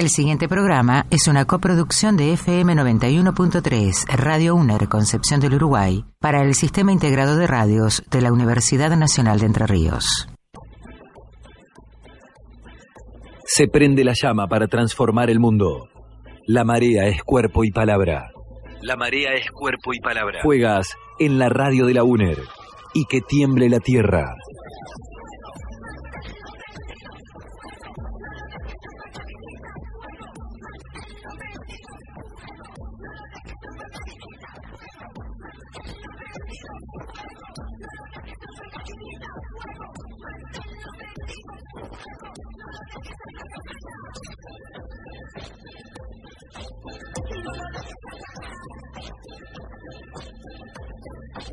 El siguiente programa es una coproducción de FM 91.3, Radio UNER Concepción del Uruguay, para el Sistema Integrado de Radios de la Universidad Nacional de Entre Ríos. Se prende la llama para transformar el mundo. La marea es cuerpo y palabra. La marea es cuerpo y palabra. Juegas en la radio de la UNER y que tiemble la tierra.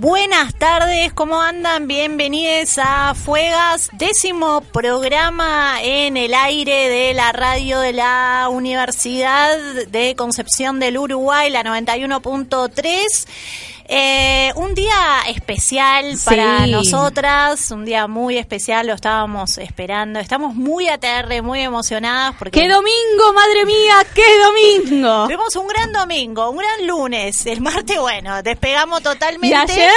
Buenas tardes, ¿cómo andan? Bienvenidos a Fuegas, décimo programa en el aire de la radio de la Universidad de Concepción del Uruguay, la 91.3. Eh, un día especial para nosotras, un día muy especial, lo estábamos esperando. Estamos muy ATR, muy emocionadas porque ¡Qué domingo, madre mía! ¡Qué domingo! tuvimos un gran domingo, un gran lunes. El martes, bueno, despegamos Y totalmente. ayer,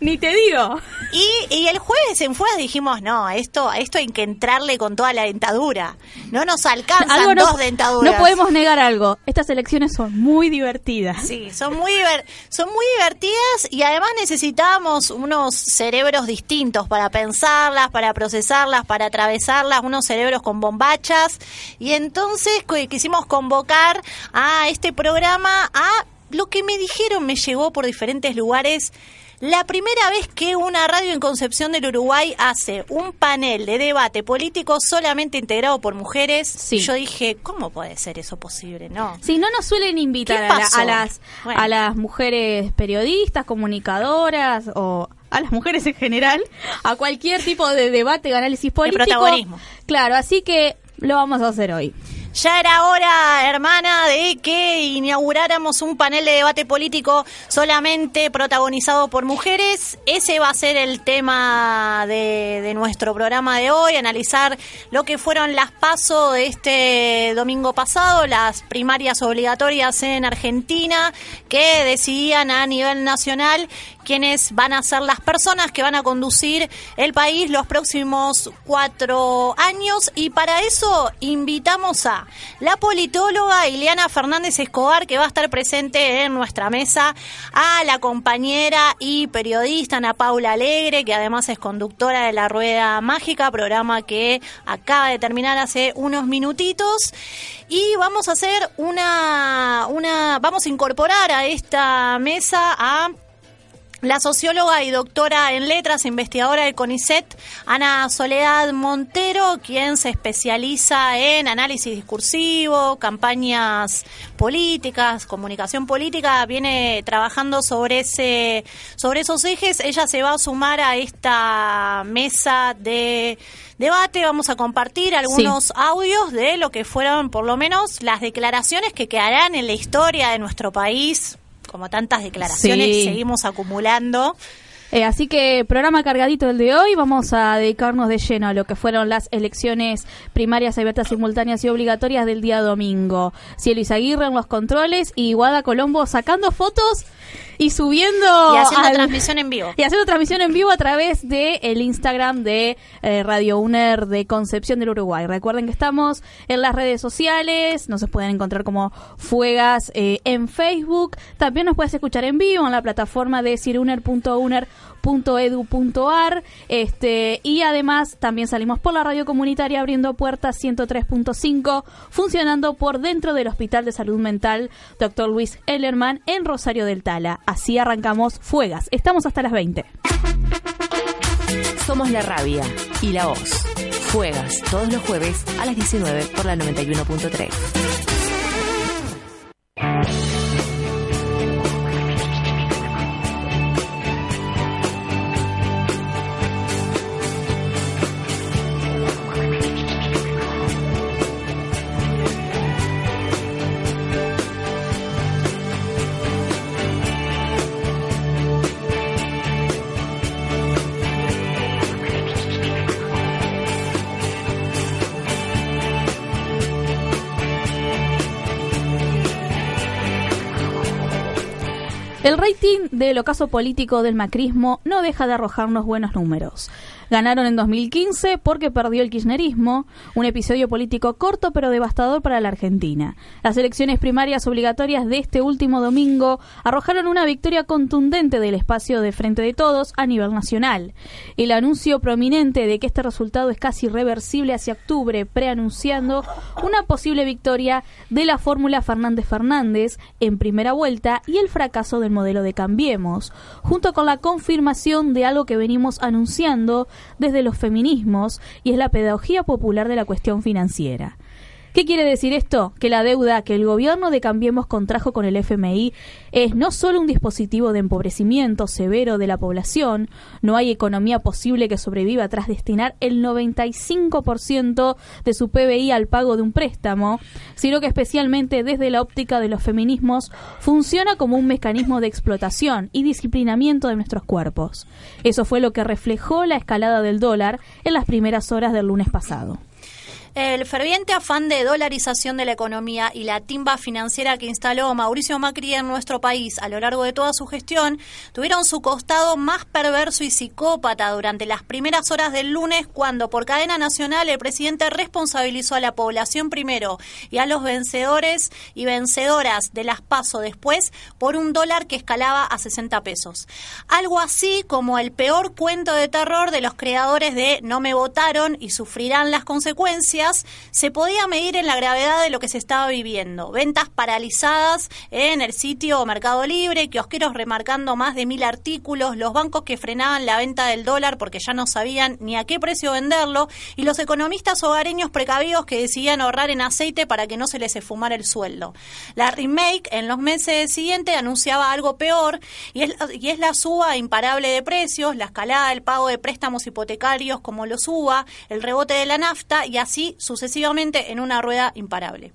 ni te digo. Y, y el jueves en Fuegas dijimos, no, esto, esto hay que entrarle con toda la dentadura. No nos alcanzan Algo no, dos dentaduras. no podemos negar algo. Estas elecciones son muy divertidas. Sí, son muy, diver- son muy divertidas y además necesitábamos unos cerebros distintos para pensarlas, para procesarlas, para atravesarlas, unos cerebros con bombachas. Y entonces quisimos convocar a este programa a lo que me dijeron, me llegó por diferentes lugares. La primera vez que una radio en Concepción del Uruguay hace un panel de debate político solamente integrado por mujeres, Sí. yo dije, ¿cómo puede ser eso posible? No. Si no nos suelen invitar ¿Qué a, la- pasó? a las, Bueno. a las mujeres periodistas, comunicadoras o a las mujeres en general a cualquier tipo de debate, de análisis político. protagonismo. Claro, así que lo vamos a hacer hoy. Ya era hora, hermana, de que inauguráramos un panel de debate político solamente protagonizado por mujeres. Ese va a ser el tema de, nuestro programa de hoy, analizar lo que fueron las pasos de este domingo pasado, las primarias obligatorias en Argentina, que decidían a nivel nacional quiénes van a ser las personas que van a conducir el país los próximos cuatro años. Y para eso invitamos a la politóloga Ileana Fernández Escobar, que va a estar presente en nuestra mesa, a la compañera y periodista Ana Paula Alegre, que además es conductora de La Rueda Mágica, programa que acaba de terminar hace unos minutitos. Y vamos a hacer una, una, vamos a incorporar a esta mesa a la socióloga y doctora en letras, investigadora del CONICET, Ana Soledad Montero, quien se especializa en análisis discursivo, campañas políticas, comunicación política, viene trabajando sobre ese, sobre esos ejes. Ella se va a sumar a esta mesa de debate. Vamos a compartir algunos audios de lo que fueron, por lo menos, las declaraciones que quedarán en la historia de nuestro país como tantas declaraciones Sí. seguimos acumulando. Eh, así que programa cargadito el de hoy. Vamos a dedicarnos de lleno a lo que fueron las elecciones primarias abiertas, simultáneas y obligatorias del día domingo. Cielo Izaguirre en los controles y Guada Colombo sacando fotos y subiendo Y haciendo al- transmisión en vivo. y haciendo transmisión en vivo a través de el Instagram de eh, Radio UNER de Concepción del Uruguay. Recuerden que estamos en las redes sociales, nos pueden encontrar Fuegas eh, en Facebook. También nos puedes escuchar en vivo en la plataforma de ciruner.uner.edu.ar. Este, y además también salimos por la radio comunitaria abriendo puertas 103.5, funcionando por dentro del Hospital de Salud Mental Dr. Luis Ellerman en Rosario del Tala. Así arrancamos Fuegas. Estamos hasta las 20. Somos la rabia y la voz. Juegas todos los jueves a las 19 por la 91.3. El rating del ocaso político del macrismo no deja de arrojarnos buenos números. Ganaron en 2015 porque perdió el kirchnerismo, un episodio político corto pero devastador para la Argentina. Las elecciones primarias obligatorias de este último domingo arrojaron una victoria contundente del espacio de Frente de Todos a nivel nacional. El anuncio prominente de que este resultado es casi irreversible hacia octubre, preanunciando una posible victoria de la fórmula Fernández Fernández en primera vuelta y el fracaso del modelo de Cambiemos, junto con la confirmación de algo que venimos anunciando desde los feminismos y es la pedagogía popular de la cuestión financiera. ¿Qué quiere decir esto? Que la deuda que el gobierno de Cambiemos contrajo con el FMI es no solo un dispositivo de empobrecimiento severo de la población, no hay economía posible que sobreviva tras destinar el 95% de su PBI al pago de un préstamo, sino que especialmente desde la óptica de los feminismos funciona como un mecanismo de explotación y disciplinamiento de nuestros cuerpos. Eso fue lo que reflejó la escalada del dólar en las primeras horas del lunes pasado. El ferviente afán de dolarización de la economía y la timba financiera que instaló Mauricio Macri en nuestro país a lo largo de toda su gestión tuvieron su costado más perverso y psicópata durante las primeras horas del lunes cuando por cadena nacional el presidente responsabilizó a la población primero y a los vencedores y vencedoras de las PASO después por un dólar que escalaba a 60 pesos. Algo así como el peor cuento de terror de los creadores de No me votaron y sufrirán las consecuencias se podía medir en la gravedad de lo que se estaba viviendo. Ventas paralizadas en el sitio Mercado Libre, kiosqueros remarcando más de mil artículos, los bancos que frenaban la venta del dólar porque ya no sabían ni a qué precio venderlo, y los economistas hogareños precavidos que decidían ahorrar en aceite para que no se les esfumara el sueldo. La remake en los meses siguientes anunciaba algo peor y es, y es la suba imparable de precios, la escalada del pago de préstamos hipotecarios como lo suba, el rebote de la nafta y así sucesivamente en una rueda imparable.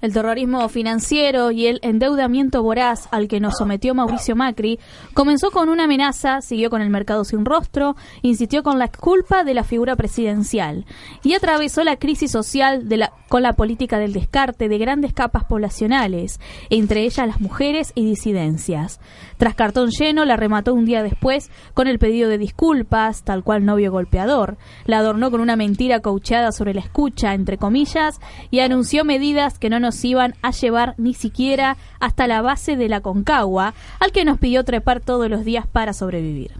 El terrorismo financiero y el endeudamiento voraz al que nos sometió Mauricio Macri comenzó con una amenaza, siguió con el mercado sin rostro, insistió con la culpa de la figura presidencial y atravesó la crisis social con la política del descarte de grandes capas poblacionales, entre ellas las mujeres y disidencias. Tras cartón lleno, la remató un día después con el pedido de disculpas, tal cual novio golpeador, la adornó con una mentira caucheada sobre la escucha, entre comillas, y anunció medidas que no nos iban a llevar ni siquiera hasta la base de la Concagua, al que nos pidió trepar todos los días para sobrevivir.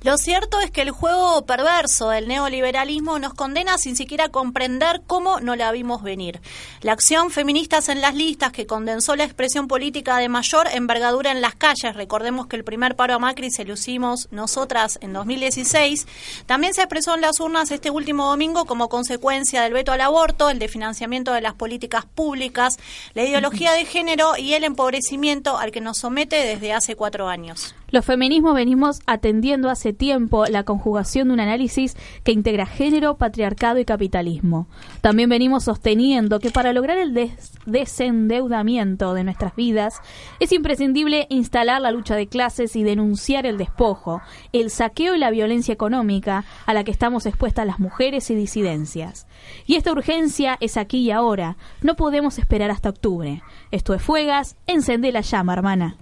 Lo cierto es que el juego perverso del neoliberalismo nos condena sin siquiera comprender cómo no la vimos venir. La acción Feministas en las listas, que condensó la expresión política de mayor envergadura en las calles, recordemos que el primer paro a Macri se lo hicimos nosotras en 2016, también se expresó en las urnas este último domingo como consecuencia del veto al aborto, el de financiamiento de las políticas públicas, la ideología de género y el empobrecimiento al que nos somete desde hace cuatro años. Los feminismos venimos atendiendo hace tiempo la conjugación de un análisis que integra género, patriarcado y capitalismo. También venimos sosteniendo que para lograr el des desendeudamiento de nuestras vidas es imprescindible instalar la lucha de clases y denunciar el despojo, el saqueo y la violencia económica a la que estamos expuestas las mujeres y disidencias. Y esta urgencia es aquí y ahora. No podemos esperar hasta octubre. Esto es Fuegas, encende la llama, hermana.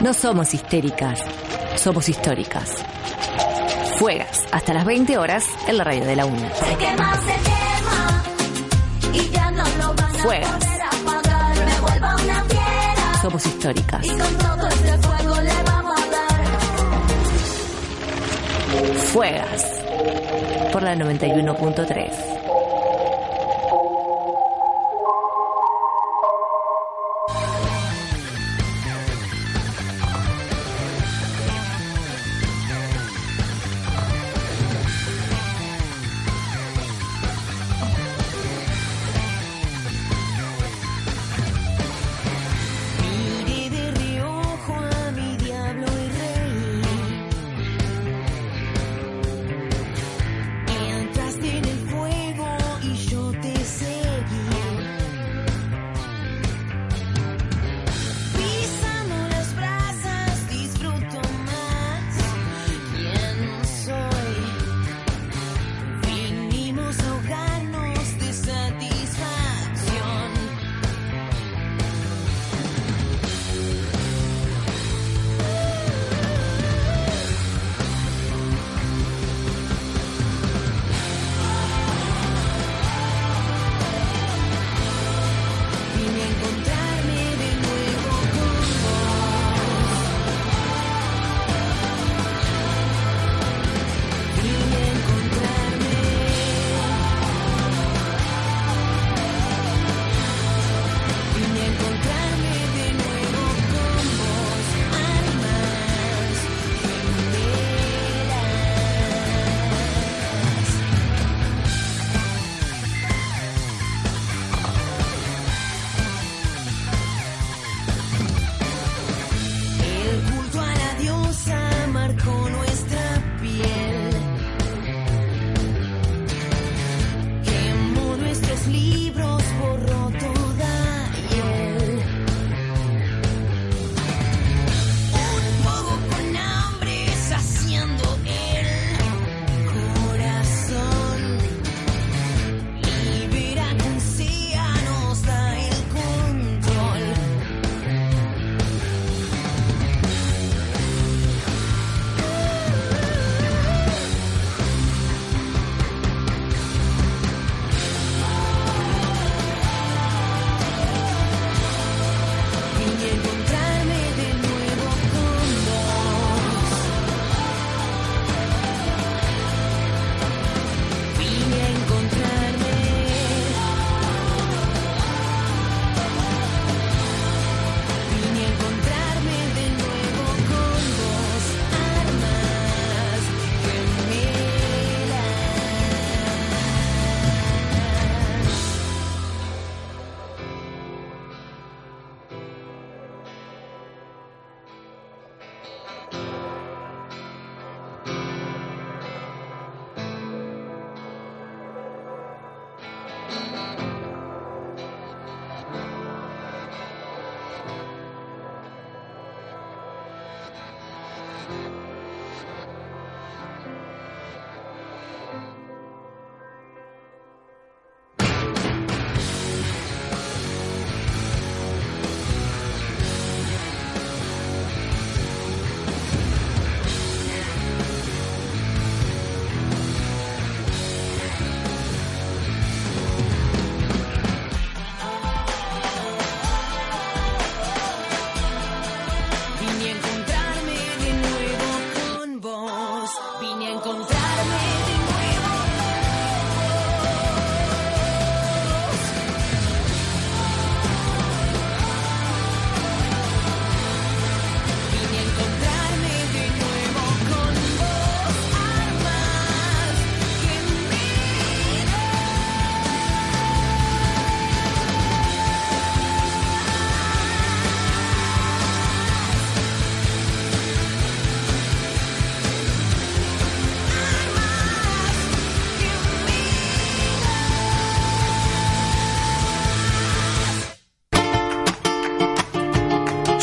No somos histéricas, somos históricas. Fuegas, hasta las 20 horas en la radio de la UNA. Se quema, se quema y ya no lo van a Fuegas. poder apagar. Me vuelvo una fiera Somos históricas. y con todo este fuego le vamos a dar. Fuegas. Por la 91.3.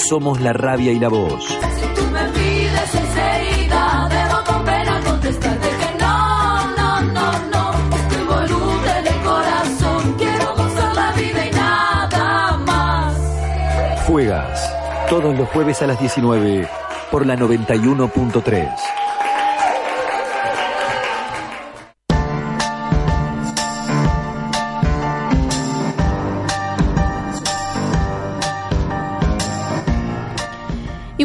somos la rabia y la voz. Si tú me pides enseguida, debo con pena contestarte que no, no, no, no. Estoy voluble de corazón, quiero gozar la vida y nada más. Fuegas, todos los jueves a las 19 por la 91.3.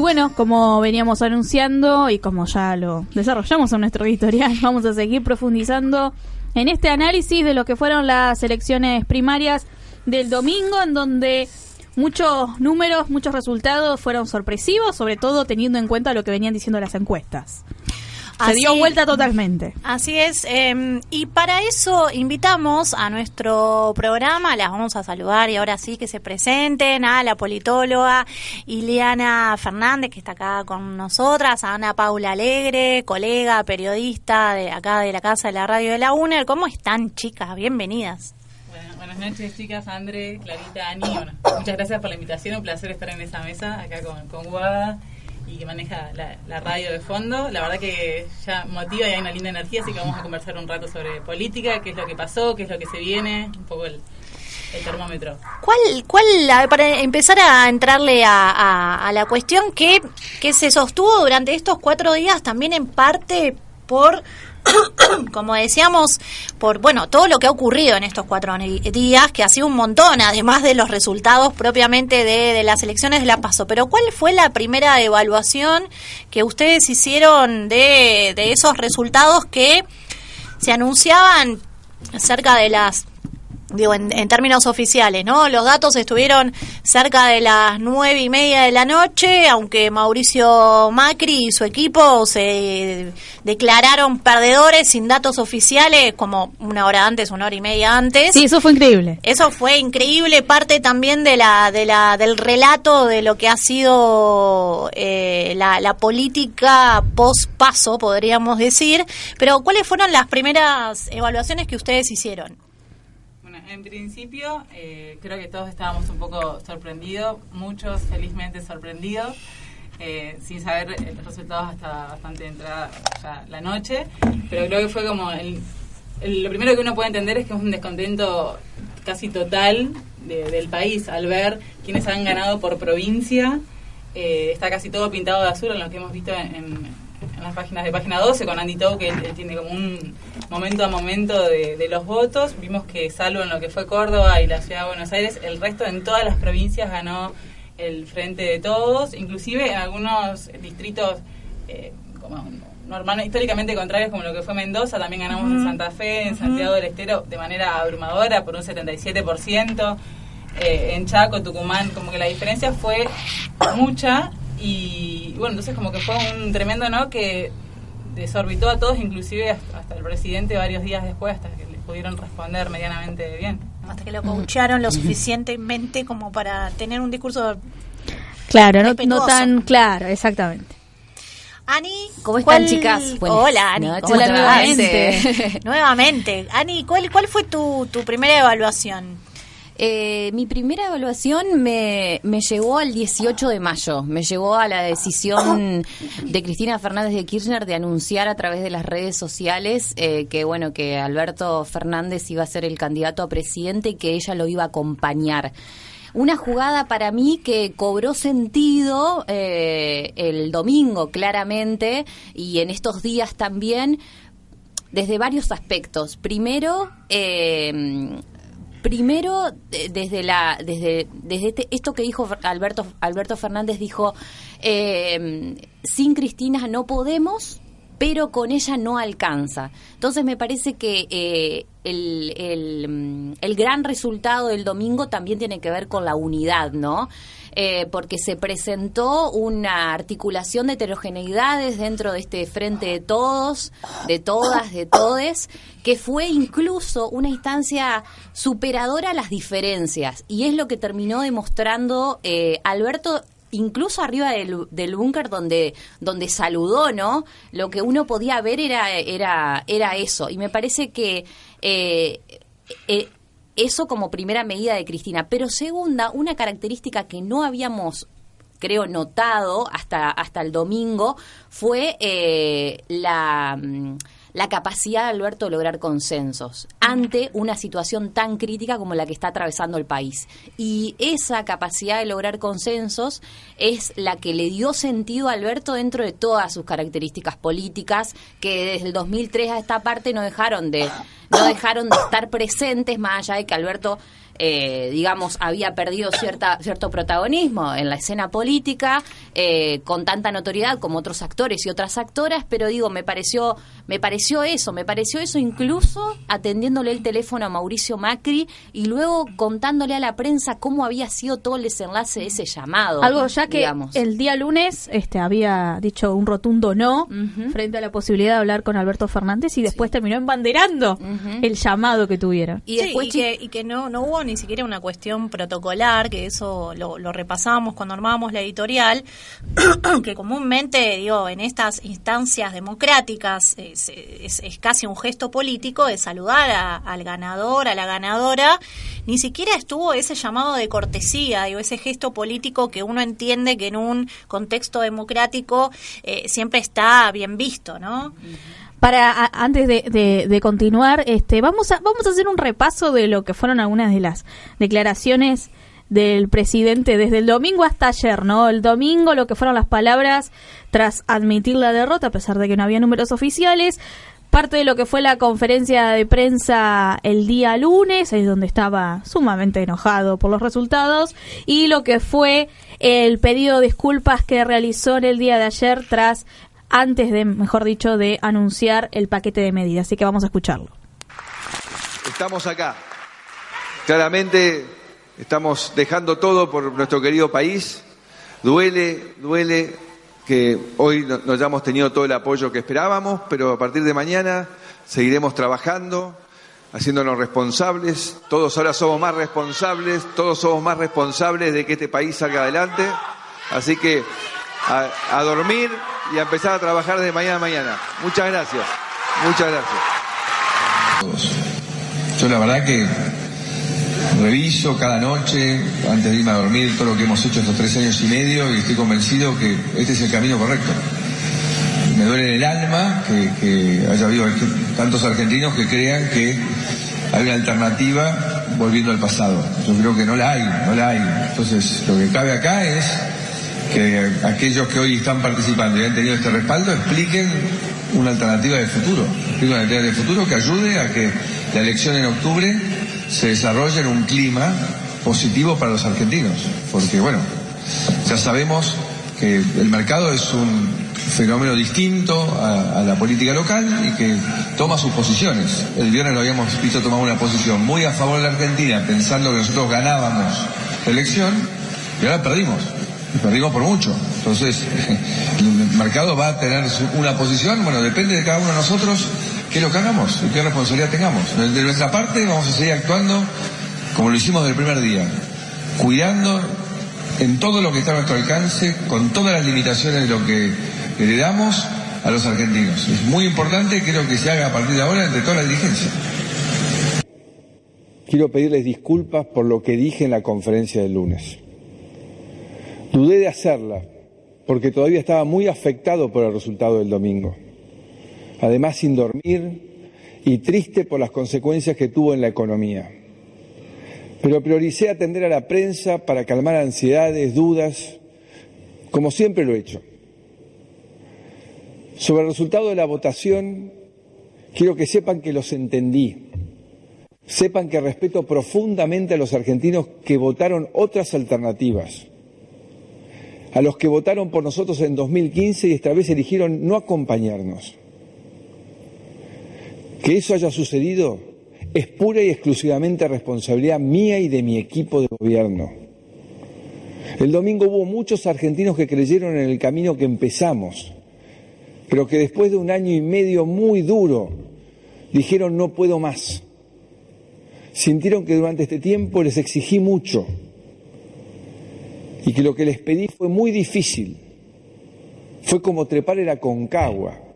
bueno, como veníamos anunciando y como ya lo desarrollamos en nuestro editorial, vamos a seguir profundizando en este análisis de lo que fueron las elecciones primarias del domingo, en donde muchos números, muchos resultados fueron sorpresivos, sobre todo teniendo en cuenta lo que venían diciendo las encuestas. Se dio vuelta totalmente. Así es, eh, y para eso invitamos a nuestro programa, las vamos a saludar y ahora sí que se presenten a la politóloga Iliana Fernández, que está acá con nosotras, a Ana Paula Alegre, colega, periodista de acá de la Casa de la Radio de la UNER. ¿Cómo están, chicas? Bienvenidas. Bueno, buenas noches, chicas. André, Clarita, Ani. Bueno, muchas gracias por la invitación. Un placer estar en esa mesa acá con, con Guada y que maneja la, radio de fondo. La verdad que ya motiva y hay una linda energía, así que vamos a conversar un rato sobre política, qué es lo que pasó, qué es lo que se viene, un poco el, el termómetro. ¿Cuál, cuál, para empezar a entrarle a, a- a la cuestión que, que se sostuvo durante estos cuatro días también en parte por, como decíamos, por, bueno, todo lo que ha ocurrido en estos cuatro días, que ha sido un montón, además de los resultados propiamente de, de las elecciones de La Paso. Pero ¿cuál fue la primera evaluación que ustedes hicieron de, de esos resultados que se anunciaban cerca de las digo, en, en términos oficiales, ¿no? Los datos estuvieron cerca de las nueve y media de la noche, aunque Mauricio Macri y su equipo se declararon perdedores sin datos oficiales, como una hora antes, una hora y media antes. Sí, eso fue increíble. Eso fue increíble, parte también de la, de la, del relato de lo que ha sido eh, la, la política post-paso, podríamos decir. Pero, ¿cuáles fueron las primeras evaluaciones que ustedes hicieron? En principio eh, creo que todos estábamos un poco sorprendidos, muchos felizmente sorprendidos, eh, sin saber los resultados hasta bastante entrada ya la noche, pero creo que fue como el, el- lo primero que uno puede entender es que es un descontento casi total de- del país al ver quienes han ganado por provincia. Eh, está casi todo pintado de azul en lo que hemos visto en, en- en las páginas de página 12 con Andy Tau, que él, tiene como un momento a momento de, de los votos. Vimos que salvo en lo que fue Córdoba y la ciudad de Buenos Aires, el resto en todas las provincias ganó el frente de todos, inclusive en algunos distritos eh, como normal, históricamente contrarios como lo que fue Mendoza, también ganamos en Santa Fe, en Santiago del Estero de manera abrumadora por un 77%, eh, en Chaco, Tucumán, como que la diferencia fue mucha y bueno, entonces como que fue un tremendo no que desorbitó a todos, inclusive hasta, el presidente varios días después, hasta que le pudieron responder medianamente bien. Hasta que lo coacharon lo suficientemente como para tener un discurso... Claro, no, no tan claro, exactamente. Ani, ¿Cómo están, ¿cuál- chicas? Buenas Hola, Ani. noches ¿cómo te va? nuevamente. nuevamente. Ani, ¿cuál, ¿cuál fue tu, tu primera evaluación? Eh, mi primera evaluación me, me llevó al 18 de mayo, me llevó a la decisión de Cristina Fernández de Kirchner de anunciar a través de las redes sociales eh, que bueno que Alberto Fernández iba a ser el candidato a presidente y que ella lo iba a acompañar. Una jugada para mí que cobró sentido eh, el domingo claramente y en estos días también desde varios aspectos. Primero, eh, primero de- desde la desde desde este- esto que dijo Alberto Alberto Fernández dijo eh, sin Cristina no podemos pero con ella no alcanza. Entonces me parece que eh, el, el, el gran resultado del domingo también tiene que ver con la unidad, ¿no? Eh, porque se presentó una articulación de heterogeneidades dentro de este frente de todos, de todas, de todes, que fue incluso una instancia superadora a las diferencias. Y es lo que terminó demostrando eh, Alberto incluso arriba del, del búnker donde donde saludó no lo que uno podía ver era era era eso y me parece que eh, eso como primera medida de Cristina. Pero segunda una característica que no habíamos creo, notado hasta, hasta el domingo fue eh, la, mm, la capacidad de Alberto de lograr consensos ante una situación tan crítica como la que está atravesando el país. Y esa capacidad de lograr consensos es la que le dio sentido a Alberto dentro de todas sus características políticas, que desde el 2003 a esta parte no dejaron de, no dejaron de estar presentes, más allá de que Alberto eh, digamos, había perdido cierta, cierto protagonismo en la escena política, eh, con tanta notoriedad como otros actores y otras actoras, pero digo, me pareció, me pareció eso, me pareció eso incluso atendiéndole el teléfono a Mauricio Macri y luego contándole a la prensa cómo había sido todo el desenlace de ese llamado. Algo ya que digamos. el día lunes este había dicho un rotundo no frente a la posibilidad de hablar con Alberto Fernández y después terminó embanderando el llamado que tuvieron. Y Sí, después y, que, y que no, no hubo ni siquiera una cuestión protocolar, que eso lo, lo repasábamos cuando armábamos la editorial, que comúnmente, digo, en estas instancias democráticas es, es- es casi un gesto político de saludar a- al ganador, a la ganadora, ni siquiera estuvo ese llamado de cortesía, digo, ese gesto político que uno entiende que en un contexto democrático eh, siempre está bien visto, ¿no? Para antes de, de- de continuar, este, vamos a vamos a hacer un repaso de lo que fueron algunas de las declaraciones del presidente desde el domingo hasta ayer, ¿no? El domingo lo que fueron las palabras tras admitir la derrota, a pesar de que no había números oficiales. Parte de lo que fue la conferencia de prensa el día lunes, es donde estaba sumamente enojado por los resultados, y lo que fue el pedido de disculpas que realizó en el día de ayer tras antes de, mejor dicho, de anunciar el paquete de medidas. Así que vamos a escucharlo. Estamos acá. Claramente estamos dejando todo por nuestro querido país. Duele, duele que hoy no, hayamos tenido todo el apoyo que esperábamos, pero a partir de mañana seguiremos trabajando, haciéndonos responsables. Todos ahora somos más responsables, todos somos más responsables de que este país salga adelante. Así que a, a dormir y a empezar a trabajar desde mañana a mañana. Muchas gracias. Muchas gracias. Yo la verdad que reviso cada noche, antes de irme a dormir, todo lo que hemos hecho estos tres años y medio y estoy convencido que este es el camino correcto. Me duele el alma que, haya habido tantos argentinos que crean que hay una alternativa volviendo al pasado. Yo creo que no la hay, no la hay. Entonces, lo que cabe acá es que aquellos que hoy están participando y han tenido este respaldo expliquen una alternativa de futuro, expliquen una alternativa de futuro que ayude a que la elección en octubre se desarrolle en un clima positivo para los argentinos, porque bueno, ya sabemos que el mercado es un fenómeno distinto a, la política local y que toma sus posiciones. El viernes lo habíamos visto tomar una posición muy a favor de la Argentina, pensando que nosotros ganábamos la elección, y ahora perdimos. Y perdimos por mucho. Entonces, el mercado va a tener una posición, bueno, depende de cada uno de nosotros qué lo que hagamos y qué responsabilidad tengamos. De nuestra parte vamos a seguir actuando como lo hicimos desde el primer día, cuidando en todo lo que está a nuestro alcance, con todas las limitaciones de lo que le damos a los argentinos. Es muy importante, creo que se haga a partir de ahora entre toda la dirigencia. Quiero pedirles disculpas por lo que dije en la conferencia del lunes. Dudé de hacerla porque todavía estaba muy afectado por el resultado del domingo. Además, sin dormir y triste por las consecuencias que tuvo en la economía. Pero prioricé atender a la prensa para calmar ansiedades, dudas, como siempre lo he hecho. Sobre el resultado de la votación, quiero que sepan que los entendí. Sepan que respeto profundamente a los argentinos que votaron otras alternativas, a los que votaron por nosotros en 2015 y esta vez eligieron no acompañarnos. Que eso haya sucedido es pura y exclusivamente responsabilidad mía y de mi equipo de gobierno. El domingo hubo muchos argentinos que creyeron en el camino que empezamos, pero que después de un año y medio muy duro dijeron no puedo más. Sintieron que durante este tiempo les exigí mucho y que lo que les pedí fue muy difícil. Fue como trepar el Aconcagua.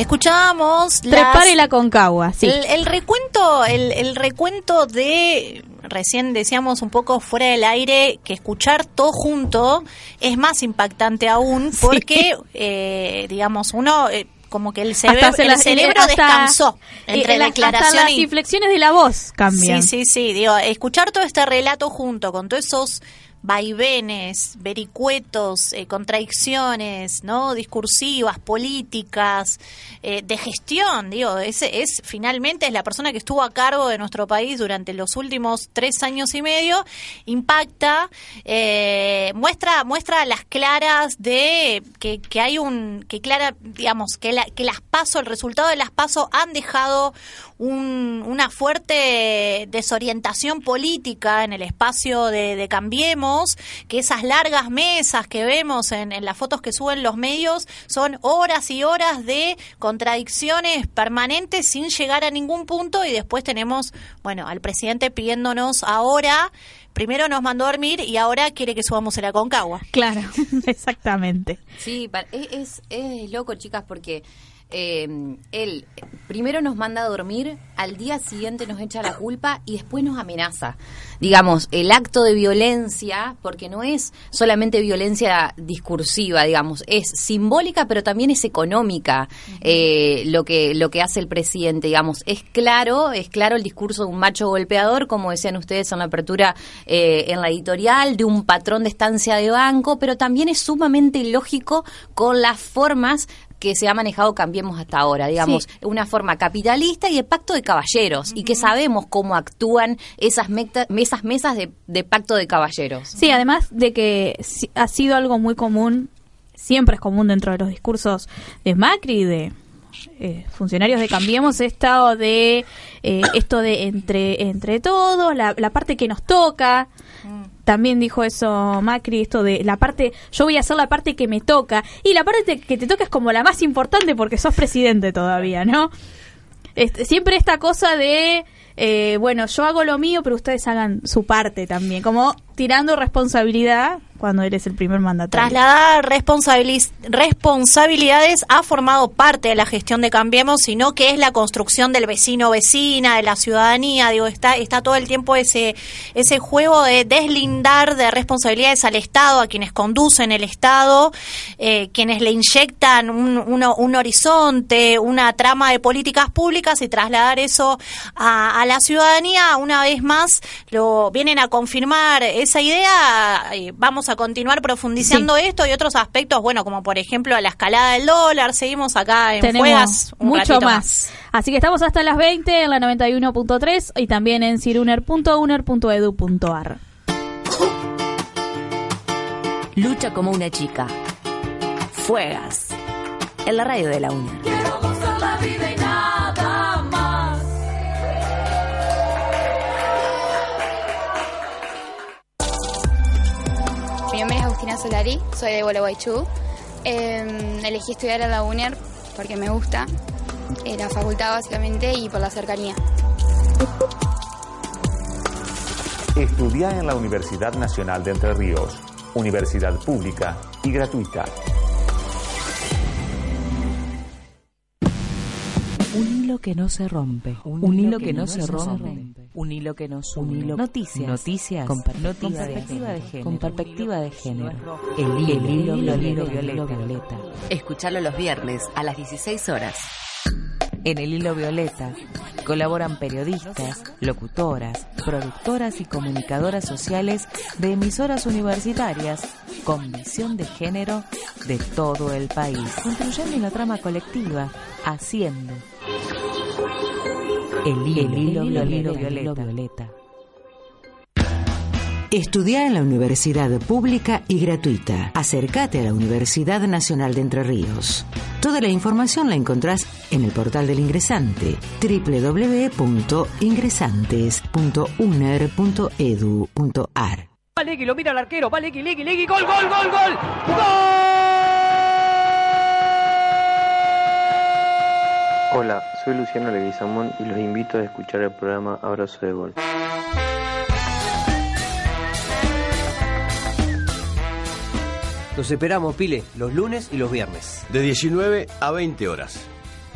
Escuchábamos Trepar el Aconcagua, sí. el, el recuento, el, el recuento de recién decíamos un poco fuera del aire que escuchar todo junto es más impactante aún porque, eh, digamos, uno... eh, como que el cerebro, Hasta se el la- cerebro hasta- descansó entre eh, la- declaración hasta las y inflexiones de la voz cambian. Sí, sí, sí. Digo, escuchar todo este relato junto con todos esos vaivenes, vericuetos, eh, contradicciones, ¿no? Discursivas, políticas, eh, de gestión, digo, ese es finalmente es la persona que estuvo a cargo de nuestro país durante los últimos tres años y medio, impacta, eh, muestra, muestra las claras de que, que hay un, que clara, digamos, que, la- que las paso, el resultado de las paso han dejado un- una fuerte desorientación política en el espacio de, de Cambiemos, que esas largas mesas que vemos en, en las fotos que suben los medios son horas y horas de contradicciones permanentes sin llegar a ningún punto y después tenemos, bueno, al presidente pidiéndonos ahora, primero nos mandó a dormir y ahora quiere que subamos el Aconcagua. Claro, exactamente. Sí, es, es, es loco, chicas, porque eh, él primero nos manda a dormir, al día siguiente nos echa la culpa y después nos amenaza. Digamos, el acto de violencia, porque no es solamente violencia discursiva, digamos, es simbólica, pero también es económica eh, lo que lo que hace el presidente, digamos, es claro, es claro el discurso de un macho golpeador, como decían ustedes en la apertura eh, en la editorial, de un patrón de estancia de banco, pero también es sumamente lógico con las formas que se ha manejado Cambiemos hasta ahora, digamos, una forma capitalista y de pacto de caballeros, y que sabemos cómo actúan esas, esas mesas de, de pacto de caballeros. Sí, además de que ha sido algo muy común, siempre es común dentro de los discursos de Macri y de eh, funcionarios de Cambiemos esto de eh, esto de entre entre todos, la, la parte que nos toca. También dijo eso Macri, esto de la parte, yo voy a hacer la parte que me toca. Y la parte que te toca es como la más importante porque sos presidente todavía, ¿no? Este, siempre esta cosa de, eh, bueno, yo hago lo mío, pero ustedes hagan su parte también, como tirando responsabilidad cuando eres el primer mandatario. Trasladar responsabilidades ha formado parte de la gestión de Cambiemos, sino que es la construcción del vecino-vecina, de la ciudadanía. Digo, está, está todo el tiempo ese, ese juego de deslindar de responsabilidades al Estado, a quienes conducen el Estado, eh, quienes le inyectan un, un horizonte, una trama de políticas públicas y trasladar eso a, a la ciudadanía. Una vez más, lo vienen a confirmar esa idea. eh, Vamos a continuar profundizando esto y otros aspectos, bueno, como por ejemplo la escalada del dólar. Seguimos acá en Tenemos Fuegas un mucho ratito más. Así que estamos hasta las 20 en la 91.3 y también en ciruner.uner.edu.ar. Lucha como una chica. Fuegas. En la radio de la UNER. Quiero gozar la vida y Agustina Solari, soy de Gualeguaychú. Eh, elegí estudiar a la UNER porque me gusta, eh, la facultad básicamente y por la cercanía. Estudia en la Universidad Nacional de Entre Ríos, universidad pública y gratuita. Un hilo que no se rompe. Un, hilo que, no, se rompe. Un hilo que une. Noticias. Noticias. Con perspectiva, de, género. Con perspectiva de género. El hilo, el hilo, violeta. Escuchalo los viernes a las 16 horas. En el hilo violeta colaboran periodistas, locutoras, productoras y comunicadoras sociales de emisoras universitarias con visión de género de todo el país, construyendo una trama colectiva, haciendo el hilo, el hilo, violeta, violeta, violeta. Estudia en la universidad pública y gratuita. Acércate a la Universidad Nacional de Entre Ríos. Toda la información la encontrás en el portal del ingresante www.ingresantes.uner.edu.ar. Legui, lo mira el arquero, va Legui, Legui, Legui, gol, gol, gol, gol. Hola, soy Luciano Leguizamón y los invito a escuchar el programa Abrazo de Gol. Los esperamos, Pile, los lunes y los viernes. De 19 a 20 horas.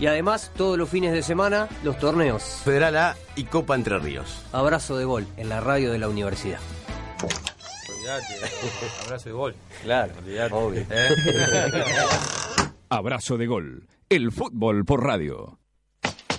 Y además, todos los fines de semana, los torneos. Federal A y Copa Entre Ríos. Abrazo de gol en la radio de la universidad. Abrazo de gol. Claro, obvio. Abrazo de gol. El fútbol por radio.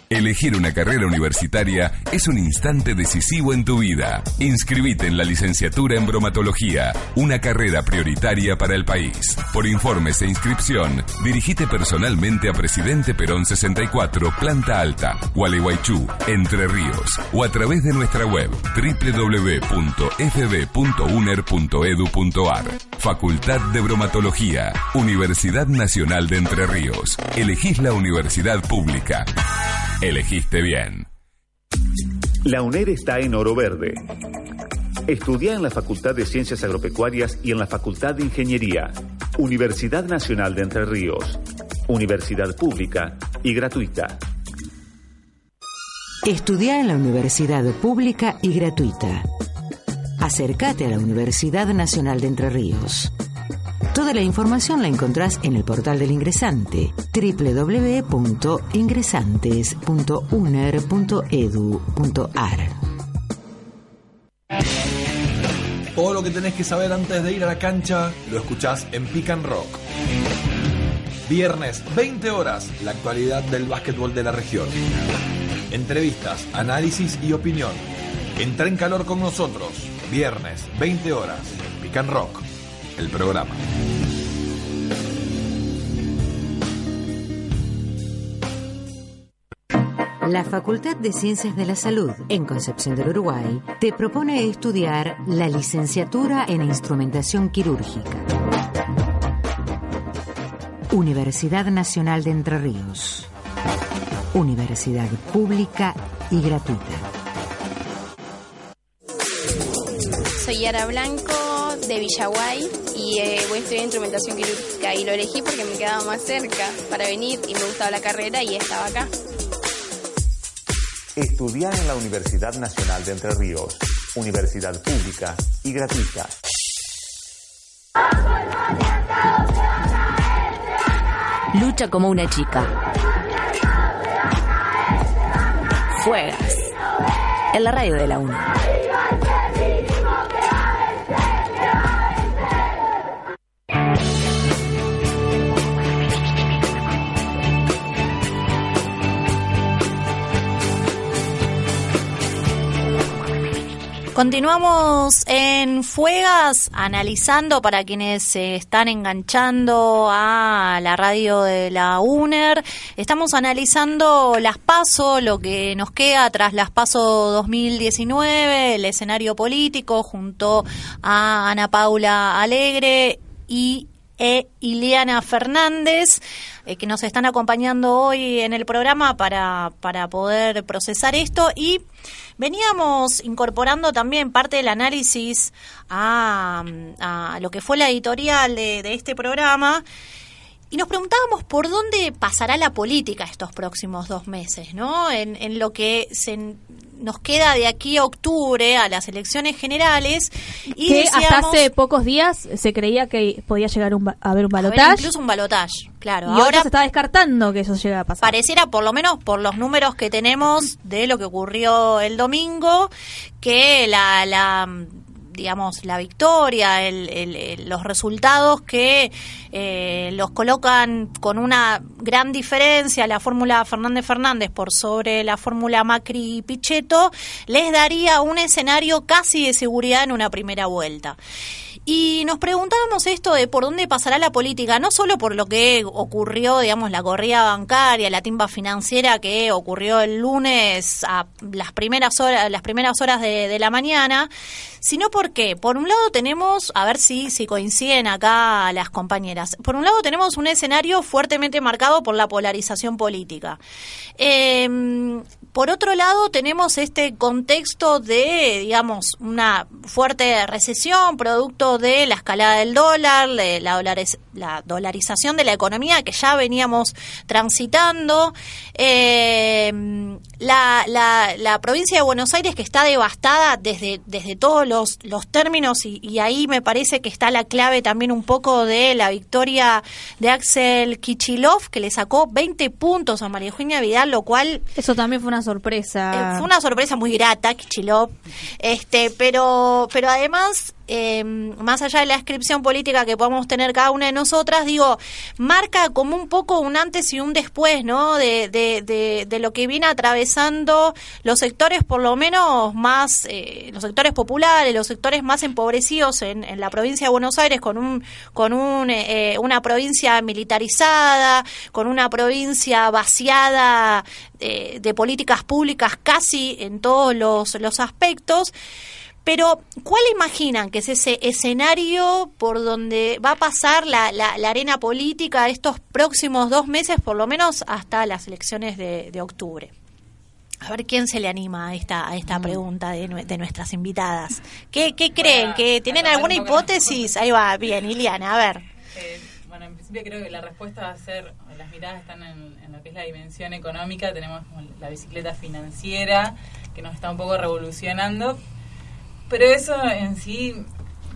Elegir una carrera universitaria es un instante decisivo en tu vida. Inscribite en la licenciatura en bromatología, una carrera prioritaria para el país. Por informes e inscripción, dirigite personalmente a Presidente Perón 64, Planta Alta, Gualeguaychú, Entre Ríos, o a través de nuestra web www.fb.uner.edu.ar. Facultad de Bromatología, Universidad Nacional de Entre Ríos. Elegís la universidad pública. Elegiste bien. La UNER está en Oro Verde. Estudia en la Facultad de Ciencias Agropecuarias y en la Facultad de Ingeniería. Universidad Nacional de Entre Ríos. Universidad pública y gratuita. Estudia en la universidad pública y gratuita. Acércate a la Universidad Nacional de Entre Ríos. Toda la información la encontrás en el portal del ingresante www.ingresantes.uner.edu.ar. Todo lo que tenés que saber antes de ir a la cancha lo escuchás en Pick and Rock. Viernes, 20 horas, la actualidad del básquetbol de la región. Entrevistas, análisis y opinión. Entra en calor con nosotros. Viernes, 20 horas, Pick and Rock, el programa. La Facultad de Ciencias de la Salud en Concepción del Uruguay te propone estudiar la licenciatura en instrumentación quirúrgica. Universidad Nacional de Entre Ríos. Universidad pública y gratuita. Soy Yara Blanco de Villaguay y eh, voy a estudiar instrumentación quirúrgica y lo elegí porque me quedaba más cerca para venir y me gustaba la carrera y estaba acá. Estudiar en la Universidad Nacional de Entre Ríos. Universidad pública y gratuita. Lucha como una chica. Fuegas. En la radio de la UNE. Continuamos en Fuegas analizando para quienes se están enganchando a la radio de la UNER. Estamos analizando las PASO, lo que nos queda tras las PASO 2019, el escenario político junto a Ana Paula Alegre y e Iliana Fernández, eh, que nos están acompañando hoy en el programa para, para poder procesar esto. Y veníamos incorporando también parte del análisis a, a lo que fue la editorial de este programa y nos preguntábamos por dónde pasará la política estos próximos dos meses, ¿no? En, en lo que se nos queda de aquí a octubre a las elecciones generales y que decíamos, hasta hace pocos días se creía que podía llegar un a haber un balotaje incluso un balotaje, claro. y ahora ahora se está descartando que eso llegue a pasar. pareciera, por lo menos por los números que tenemos de lo que ocurrió el domingo, que la, la digamos, la victoria, el- el- los resultados que eh, los colocan con una gran diferencia, la fórmula Fernández Fernández por sobre la fórmula Macri Pichetto, les daría un escenario casi de seguridad en una primera vuelta. Y nos preguntábamos esto de por dónde pasará la política, no solo por lo que ocurrió, digamos, la corrida bancaria, la timba financiera que ocurrió el lunes a las primeras horas, las primeras horas de, de la mañana, sino porque, por un lado tenemos, a ver si, si coinciden acá las compañeras, por un lado tenemos un escenario fuertemente marcado por la polarización política. Eh, por otro lado, tenemos este contexto de, digamos, una fuerte recesión, producto de la escalada del dólar, la, dolares- la dolarización de la economía que ya veníamos transitando. Eh, la, provincia de Buenos Aires que está devastada desde, desde todos los, términos y, y ahí me parece que está la clave también un poco de la victoria de Axel Kichilov que le sacó 20 puntos a María Eugenia Vidal, lo cual Eso también fue una sorpresa. eh, fue una sorpresa muy grata, Kichilov, este, pero, pero además, eh, más allá de la descripción política que podamos tener cada una de nosotras, digo, marca como un poco un antes y un después, ¿no? De, de, de, de lo que viene atravesando los sectores, por lo menos más, eh, los sectores populares, los sectores más empobrecidos en, en la provincia de Buenos Aires, con un, con un, eh, una provincia militarizada, con una provincia vaciada eh, de políticas públicas casi en todos los, los aspectos. Pero, ¿cuál imaginan que es ese escenario por donde va a pasar la, la, la arena política estos próximos dos meses, por lo menos hasta las elecciones de, de octubre? A ver quién se le anima a esta, a esta pregunta de, de nuestras invitadas. ¿Qué, qué creen? ¿Que tienen alguna hipótesis? Ahí va, bien, Iliana, a ver. Eh, bueno, en principio creo que la respuesta va a ser, las miradas están en, en lo que es la dimensión económica, tenemos la bicicleta financiera que nos está un poco revolucionando, pero eso en sí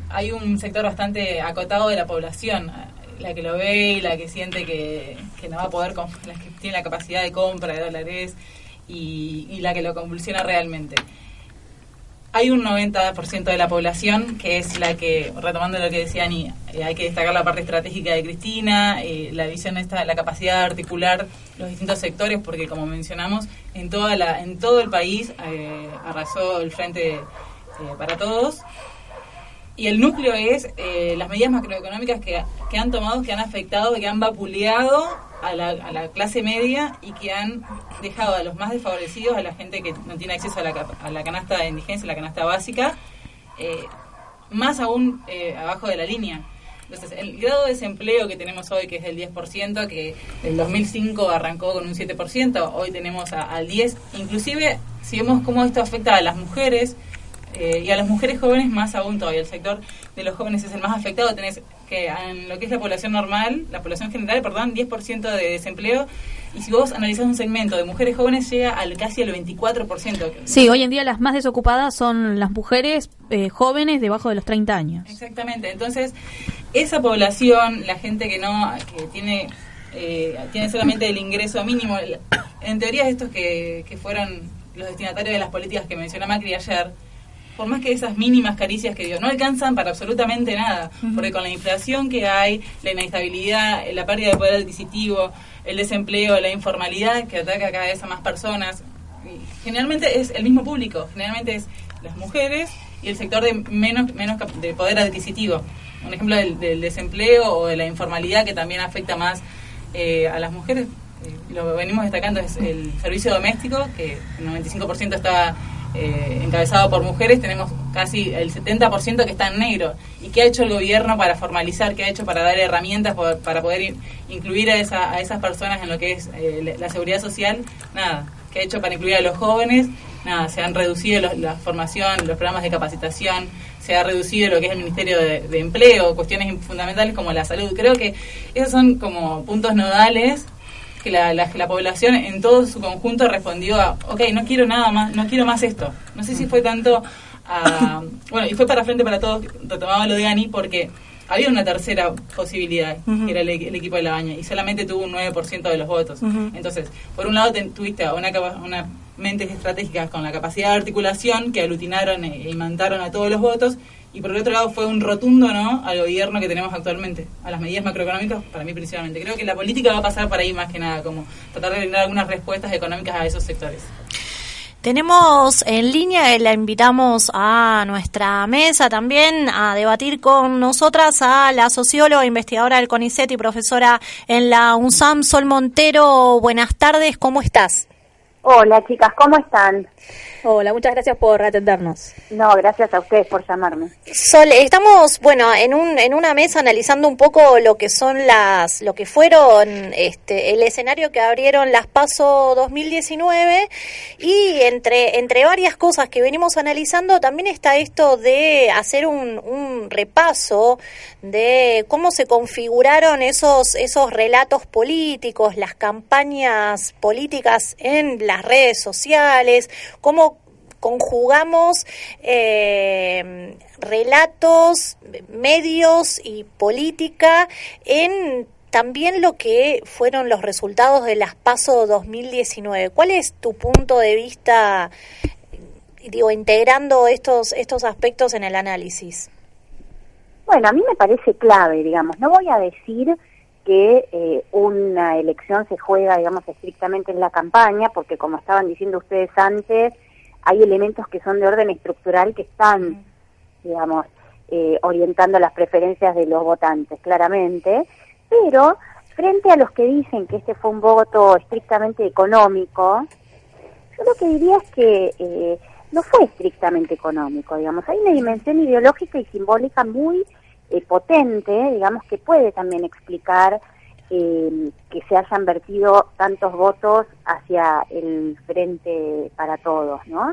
hay un sector bastante acotado de la población, la que lo ve y la que siente que, que no va a poder, la que tiene la capacidad de compra de dólares y, y la que lo convulsiona realmente. Hay un 90% de la población que es la que, retomando lo que decía Ani, eh, hay que destacar la parte estratégica de Cristina, eh, la visión esta, la capacidad de articular los distintos sectores, porque como mencionamos, en toda la, en todo el país eh, arrasó el frente eh, para todos. Y el núcleo es eh, las medidas macroeconómicas que, que han tomado, que han afectado, que han vapuleado a la, clase media y que han dejado a los más desfavorecidos, a la gente que no tiene acceso a la, canasta de indigencia, la canasta básica, eh, más aún eh, abajo de la línea. Entonces, el grado de desempleo que tenemos hoy, que es del 10%, que en 2005 arrancó con un 7%, hoy tenemos al 10%. Inclusive, si vemos cómo esto afecta a las mujeres, eh, y a las mujeres jóvenes más aún todavía. El sector de los jóvenes es el más afectado. Tenés que en lo que es la población normal, la población general, perdón, 10% de desempleo. Y si vos analizás un segmento de mujeres jóvenes, llega al casi el 24%. Sí, hoy en día las más desocupadas son las mujeres eh, jóvenes debajo de los 30 años. Exactamente. Entonces, esa población, la gente que no, que tiene, eh, tiene solamente el ingreso mínimo, en teoría estos que, que fueron los destinatarios de las políticas que mencionó Macri ayer, por más que esas mínimas caricias que dio, no alcanzan para absolutamente nada, porque con la inflación que hay, la inestabilidad, la pérdida de poder adquisitivo, el desempleo, la informalidad que ataca cada vez a más personas, generalmente es el mismo público, generalmente es las mujeres y el sector de menos, menos de poder adquisitivo. Un ejemplo del, del desempleo o de la informalidad que también afecta más eh, a las mujeres, eh, lo venimos destacando es el servicio doméstico, que el 95% está eh, encabezado por mujeres, tenemos casi el 70% que está en negro. ¿Y qué ha hecho el gobierno para formalizar? ¿Qué ha hecho para dar herramientas para poder in- incluir a, esa- a esas personas en lo que es eh, la- seguridad social? Nada. ¿Qué ha hecho para incluir a los jóvenes? Nada, se han reducido la formación, los programas de capacitación, se ha reducido lo que es el Ministerio de Empleo, cuestiones fundamentales como la salud. Creo que esos son como puntos nodales que la, la, que la población en todo su conjunto respondió a, ok, no quiero nada más, no quiero más esto. No sé si fue tanto a, bueno, y fue para Frente para Todos, retomaba lo de Ani, porque había una tercera posibilidad, que era el, el equipo de la baña, y solamente tuvo un 9% de los votos. Entonces, por un lado ten- tuviste a una, una mentes estratégicas con la capacidad de articulación que aglutinaron e e imantaron a todos los votos, y por el otro lado fue un rotundo no al gobierno que tenemos actualmente, a las medidas macroeconómicas, para mí principalmente. Creo que la política va a pasar por ahí más que nada, como tratar de brindar algunas respuestas económicas a esos sectores. Tenemos en línea, eh, la invitamos a nuestra mesa también a debatir con nosotras a la socióloga, investigadora del CONICET y profesora en la UNSAM, Sol Montero. Buenas tardes, ¿cómo estás? Hola chicas, ¿cómo están? Hola, muchas gracias por atendernos. No, gracias a ustedes por llamarme. Sol, estamos, bueno, en un en una mesa analizando un poco lo que son las lo que fueron este el escenario que abrieron las Paso 2019 y entre entre varias cosas que venimos analizando también está esto de hacer un, un repaso de cómo se configuraron esos esos relatos políticos, las campañas políticas en las redes sociales, cómo conjugamos eh, relatos, medios y política en también lo que fueron los resultados de las PASO 2019. ¿Cuál es tu punto de vista, digo, integrando estos, estos aspectos en el análisis? Bueno, a mí me parece clave, digamos. No voy a decir que eh, una elección se juega, digamos, estrictamente en la campaña, porque como estaban diciendo ustedes antes, hay elementos que son de orden estructural que están, digamos, eh, orientando las preferencias de los votantes, claramente, pero frente a los que dicen que este fue un voto estrictamente económico, yo lo que diría es que eh, no fue estrictamente económico, digamos, hay una dimensión ideológica y simbólica muy eh, potente, digamos, que puede también explicar eh, que se hayan vertido tantos votos hacia el frente para todos, ¿no?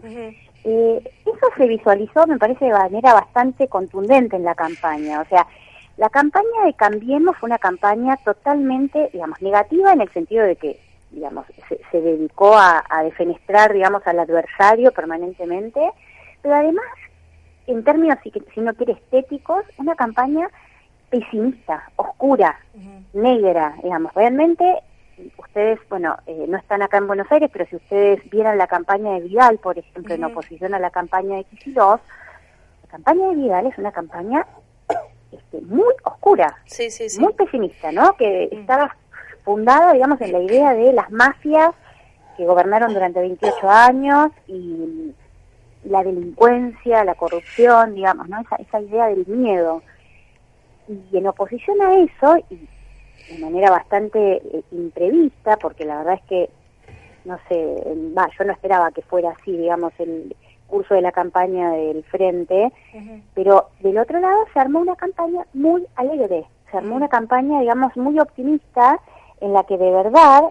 Eh, eso se visualizó, me parece, de manera bastante contundente en la campaña. O sea, la campaña de Cambiemos fue una campaña totalmente, digamos, negativa en el sentido de que, digamos, se, dedicó a, a, defenestrar, digamos, al adversario permanentemente, pero además, en términos, si, si no quiere, estéticos, una campaña pesimista, oscura, negra, digamos. Realmente, ustedes, bueno, eh, no están acá en Buenos Aires, pero si ustedes vieran la campaña de Vidal, por ejemplo, en oposición a la campaña de Kicillof, la campaña de Vidal es una campaña este, muy oscura, muy pesimista, ¿no? Que estaba fundada, digamos, en la idea de las mafias que gobernaron durante 28 años y la delincuencia, la corrupción, digamos, ¿no? Esa, esa idea del miedo. Y en oposición a eso, y de manera bastante eh, imprevista, porque la verdad es que, no sé, va, yo no esperaba que fuera así, digamos, el curso de la campaña del frente, pero del otro lado se armó una campaña muy alegre, se armó una campaña, digamos, muy optimista, en la que de verdad,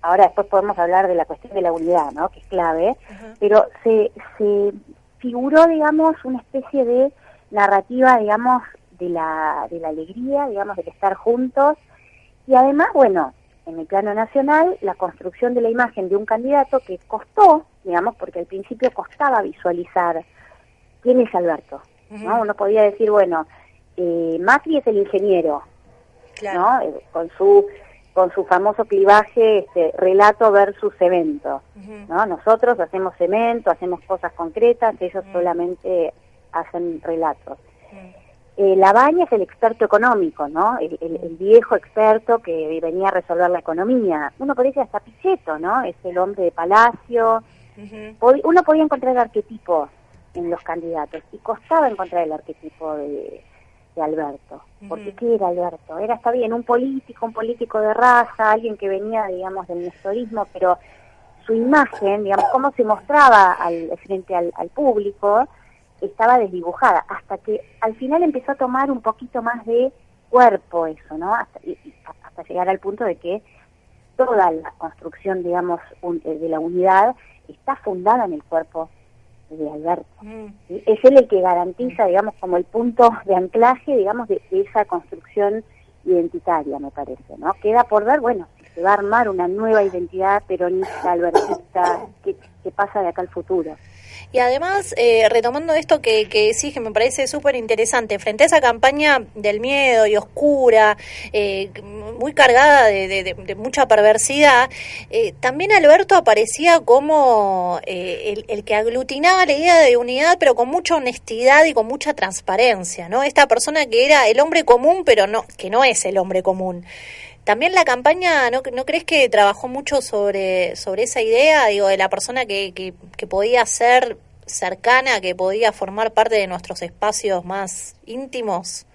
ahora después podemos hablar de la cuestión de la unidad, ¿no?, que es clave, pero se, se figuró, digamos, una especie de narrativa, digamos, de la, de la alegría, digamos, de estar juntos. Y además, bueno, en el plano nacional, la construcción de la imagen de un candidato que costó, digamos, porque al principio costaba visualizar quién es Alberto. ¿no? Uno podía decir, bueno, eh, Macri es el ingeniero, ¿no? Eh, con su con su famoso clivaje este, relato versus cemento, ¿no? Nosotros hacemos cemento, hacemos cosas concretas, ellos solamente hacen relatos. Eh, Labaña es el experto económico, ¿no? El, viejo experto que venía a resolver la economía. Uno podría decir hasta Pichetto, ¿no? Es el hombre de palacio. Uno podía encontrar el arquetipo en los candidatos y costaba encontrar el arquetipo de, Alberto. Porque ¿qué era Alberto? Era, está bien, un político, un político de raza, alguien que venía, digamos, del nestorismo, pero su imagen, digamos, cómo se mostraba al, frente al, al público, estaba desdibujada, hasta que al final empezó a tomar un poquito más de cuerpo eso, ¿no? Hasta, hasta llegar al punto de que toda la construcción, digamos, eh, de la unidad está fundada en el cuerpo de Alberto. Mm. Es él el que garantiza, digamos, como el punto de anclaje, digamos, de, esa construcción identitaria, me parece, ¿no? Queda por ver, bueno, si se va a armar una nueva identidad peronista, albertista, ¿qué, qué pasa de acá al futuro? Y además, eh, retomando esto que, que sí, que me parece súper interesante, frente a esa campaña del miedo y oscura, eh, muy cargada de, mucha perversidad, eh, también Alberto aparecía como el, el, que aglutinaba la idea de unidad, pero con mucha honestidad y con mucha transparencia, ¿no? Esta persona que era el hombre común, pero no, que no es el hombre común. También la campaña, ¿no, ¿no crees que trabajó mucho sobre, sobre esa idea, digo, de la persona que, que, que podía ser cercana, que podía formar parte de nuestros espacios más íntimos?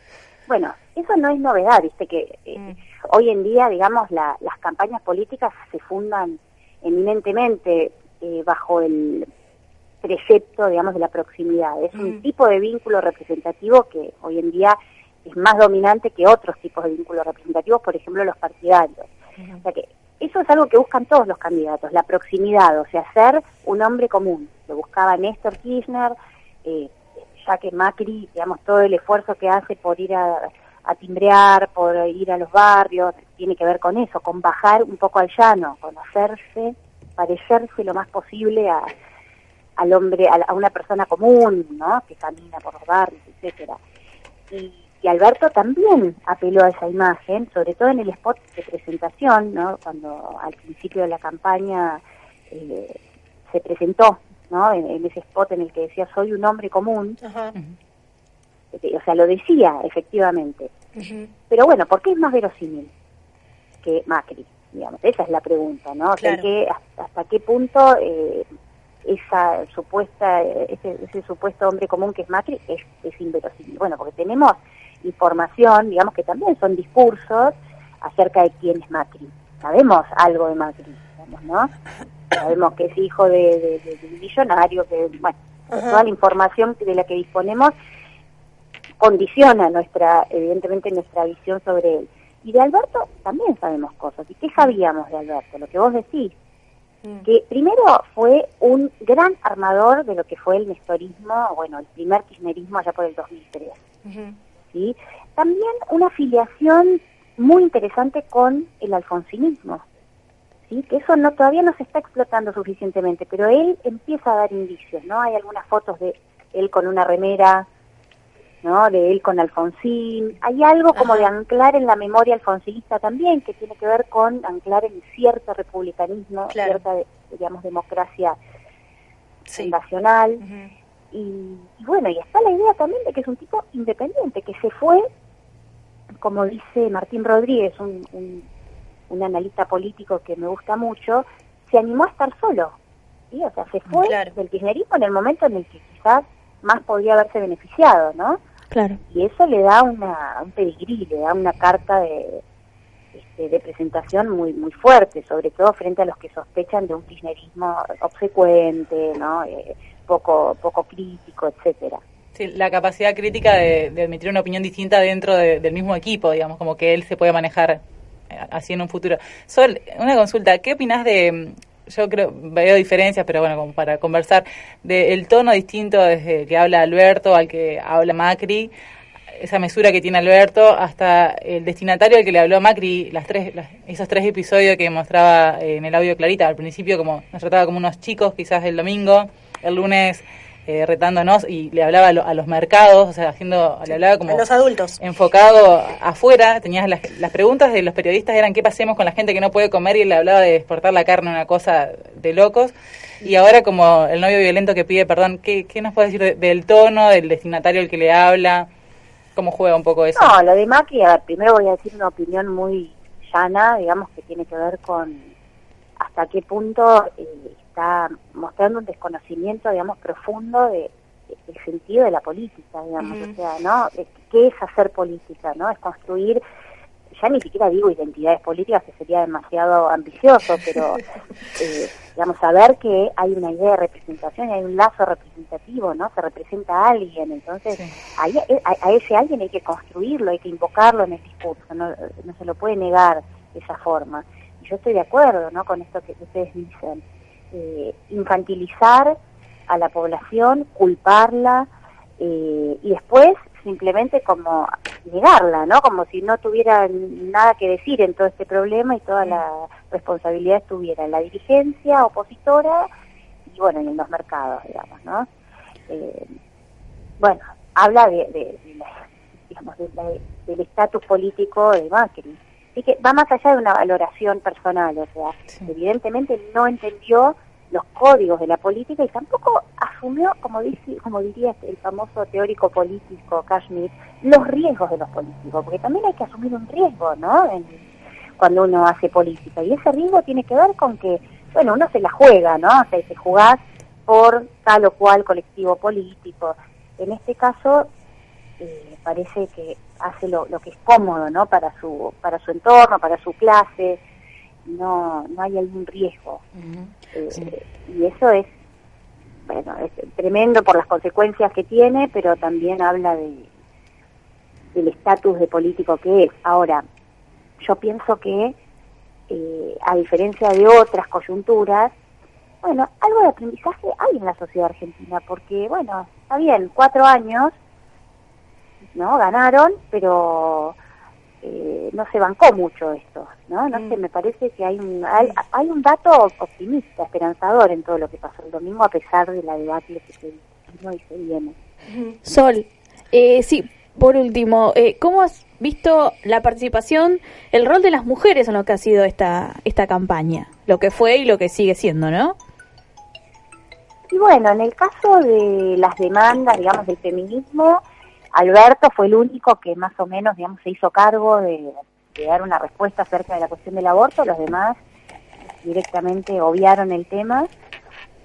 Bueno, eso no es novedad, viste que eh, mm. hoy en día, digamos, las campañas políticas se fundan eminentemente eh, bajo el, precepto, digamos, de la proximidad. Es un tipo de vínculo representativo que hoy en día es más dominante que otros tipos de vínculos representativos, por ejemplo, los partidarios. O sea que eso es algo que buscan todos los candidatos, la proximidad, o sea, ser un hombre común. Lo buscaba Néstor Kirchner, eh, ya que Macri, digamos, todo el esfuerzo que hace por ir a, a timbrear, por ir a los barrios, tiene que ver con eso, con bajar un poco al llano, con hacerse, parecerse lo más posible a, al hombre, a, a una persona común, ¿no? Que camina por los barrios, etcétera. Y, Alberto también apeló a esa imagen, sobre todo en el spot de presentación, ¿no? Cuando al principio de la campaña eh, se presentó, ¿no? En, en ese spot en el que decía soy un hombre común, Eh, o sea, lo decía efectivamente. Pero bueno, ¿por qué es más verosímil que Macri? Digamos, esa es la pregunta, ¿no? O sea, Claro. que hasta, hasta qué punto eh, esa supuesta, eh, ese, ese supuesto hombre común que es Macri es, es inverosímil. Bueno, porque tenemos información, digamos que también son discursos acerca de quién es Macri. Sabemos algo de Macri, digamos, ¿no? Sabemos que es hijo de, de- de- de un millonario, que, bueno, toda la información de la que disponemos condiciona nuestra, evidentemente, nuestra visión sobre él. Y de Alberto también sabemos cosas. ¿Y qué sabíamos de Alberto? Lo que vos decís, que primero fue un gran armador de lo que fue el nestorismo, bueno, el primer kirchnerismo allá por el 2003. ¿Sí? También una afiliación muy interesante con el alfonsinismo, ¿sí? que eso no todavía no se está explotando suficientemente, pero él empieza a dar indicios, ¿no? Hay algunas fotos de él con una remera, ¿no? De él con Alfonsín. Hay algo como de anclar en la memoria alfonsinista también, que tiene que ver con anclar en cierto republicanismo, cierta, de- digamos, democracia nacional. Y, y bueno, y está la idea también de que es un tipo independiente, que se fue, como dice Martín Rodríguez, un, un, un analista político que me gusta mucho, se animó a estar solo. ¿sí? O sea, se fue del kirchnerismo en el momento en el que quizás más podría haberse beneficiado, ¿no? Claro. Y eso le da una, un pedigrí, le da una carta de, este, de presentación muy muy fuerte, sobre todo frente a los que sospechan de un kirchnerismo obsecuente, ¿no? Eh, poco poco crítico, etcétera. Sí, la capacidad crítica de, de admitir una opinión distinta dentro de- del mismo equipo, digamos, como que él se puede manejar eh, así en un futuro. Sol, una consulta, ¿qué opinas de, mm, yo creo, veo diferencias, pero bueno, como para conversar, del tono distinto desde que habla Alberto al que habla Macri, esa mesura que tiene Alberto, hasta el destinatario al que le habló Macri, las tres, las- esos tres episodios que mostraba en el audio Clarita, al principio como nos trataba como unos chicos quizás el domingo, el lunes eh, retándonos y le hablaba a, lo- a los mercados, o sea, haciendo, le hablaba como A los adultos. enfocado afuera, tenías las, las preguntas de los periodistas eran qué pasemos con la gente que no puede comer y él le hablaba de exportar la carne, una cosa de locos. Y ahora como el novio violento que pide perdón, ¿qué, qué nos puede decir de- del tono, del destinatario al que le habla? ¿Cómo juega un poco eso? No, lo de Macri, a ver, primero voy a decir una opinión muy llana, digamos, que tiene que ver con hasta qué punto eh, está mostrando un desconocimiento, digamos, profundo de, de- del sentido de la política, digamos, o sea, ¿no? ¿Qué es hacer política, no? Es construir, ya ni siquiera digo identidades políticas, que sería demasiado ambicioso, pero, eh, digamos, saber que hay una idea de representación y hay un lazo representativo, ¿no? Se representa a alguien, entonces ahí- eh, a, a ese alguien hay que construirlo, hay que invocarlo en el discurso, no, no se lo puede negar de esa forma. Y yo estoy de acuerdo, ¿no? Con esto que ustedes dicen, eh, infantilizar a la población, culparla eh, y después simplemente como negarla, ¿no? Como si no tuviera nada que decir en todo este problema y toda la responsabilidad estuviera en la dirigencia opositora y bueno, en los mercados, digamos, ¿no? Eh, bueno, habla de, de- digamos, de del estatus político de Macri. Así que va más allá de una valoración personal, o sea, evidentemente no entendió los códigos de la política y tampoco asumió, como dice, como diría el famoso teórico político Kashmir, los riesgos de los políticos, porque también hay que asumir un riesgo, ¿no? En- cuando uno hace política. Y ese riesgo tiene que ver con que, bueno, uno se la juega, ¿no? O sea, se jugás por tal o cual colectivo político. En este caso, eh, parece que hace lo, lo que es cómodo, ¿no? Para su, para su entorno, para su clase. No, no hay algún riesgo. Eh, Y eso es bueno, es tremendo por las consecuencias que tiene, pero también habla de del estatus de político que es. Ahora, yo pienso que, eh, a diferencia de otras coyunturas, bueno, algo de aprendizaje hay en la sociedad argentina, porque, bueno, está bien, cuatro años, ¿no? Ganaron, pero eh, no se bancó mucho esto, ¿no? No sé, me parece que hay un, hay, hay un dato optimista, esperanzador en todo lo que pasó el domingo, a pesar de la debate que se vino y se viene. Sol, eh, sí, por último, eh, ¿cómo has visto la participación, el rol de las mujeres en lo que ha sido esta, esta campaña? Lo que fue y lo que sigue siendo, ¿no? Y bueno, en el caso de las demandas, digamos, del feminismo, Alberto fue el único que más o menos, digamos, se hizo cargo de, de dar una respuesta acerca de la cuestión del aborto. Los demás directamente obviaron el tema.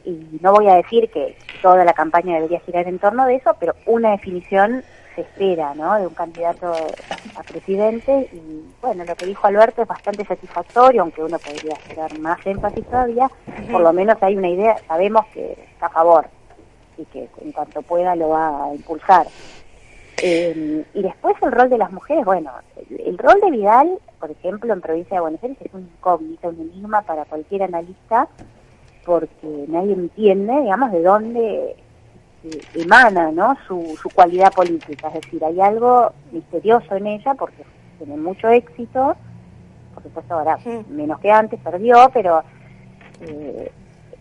Y no voy a decir que toda la campaña debería girar en torno de eso, pero una definición se espera, ¿no? De un candidato a presidente. Y bueno, lo que dijo Alberto es bastante satisfactorio, aunque uno podría hacer más énfasis todavía. Por lo menos hay una idea, sabemos que está a favor y que en cuanto pueda lo va a impulsar. Eh, y después el rol de las mujeres, bueno, el, el rol de Vidal, por ejemplo, en provincia de Buenos Aires es un incógnito, un enigma para cualquier analista, porque nadie entiende, digamos, de dónde eh, emana, ¿no? Su, su cualidad política, es decir, hay algo misterioso en ella porque tiene mucho éxito, por supuesto ahora menos que antes perdió, pero eh,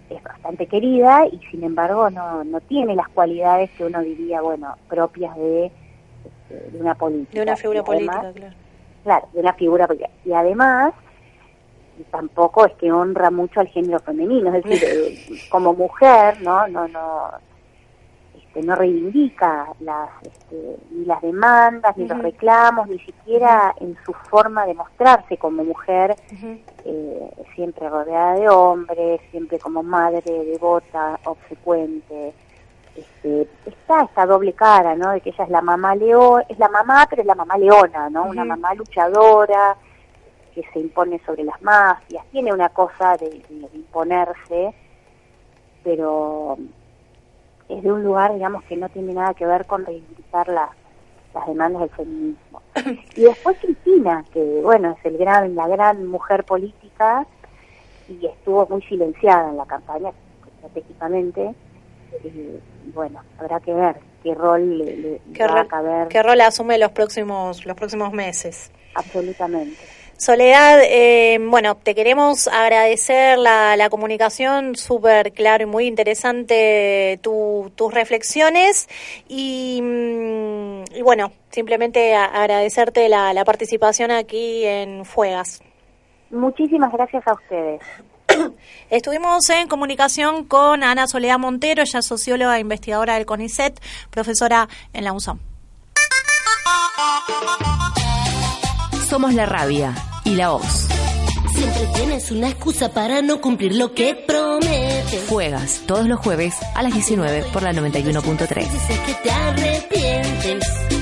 es bastante querida y sin embargo no, no tiene las cualidades que uno diría, bueno, propias de, de una política. De una figura además- política, claro. Claro, de una figura política. Y además, tampoco es que honra mucho al género femenino, es decir, eh, como mujer, ¿no? No, no, este, no reivindica las, este, ni las demandas, ni los reclamos, ni siquiera en su forma de mostrarse como mujer, eh, siempre rodeada de hombres, siempre como madre devota, obsecuente. Este, está esta doble cara, ¿no? De que ella es la mamá león, es la mamá, pero es la mamá leona, ¿no? Una mamá luchadora que se impone sobre las mafias, tiene una cosa de, de imponerse, pero es de un lugar, digamos, que no tiene nada que ver con reivindicar las, las demandas del feminismo. Y después Cristina, que bueno, es el gran, la gran mujer política y estuvo muy silenciada en la campaña, estratégicamente. Bueno, habrá que ver qué rol le, le ¿Qué, va a caber. qué rol asume los próximos, los próximos meses? Absolutamente. Soledad, eh, bueno, te queremos agradecer la, la comunicación, súper claro y muy interesante tu- tus reflexiones y, mm, y bueno, simplemente agradecerte la, la participación aquí en Fuegas. Muchísimas gracias a ustedes. Estuvimos en comunicación con Ana Soledad Montero, ella es socióloga e investigadora del CONICET, profesora en la UNSAM. Somos la rabia y la voz. Siempre tienes una excusa para no cumplir lo que prometes. Juegas todos los jueves a las 19 por la 91.3. Dices que te arrepientes.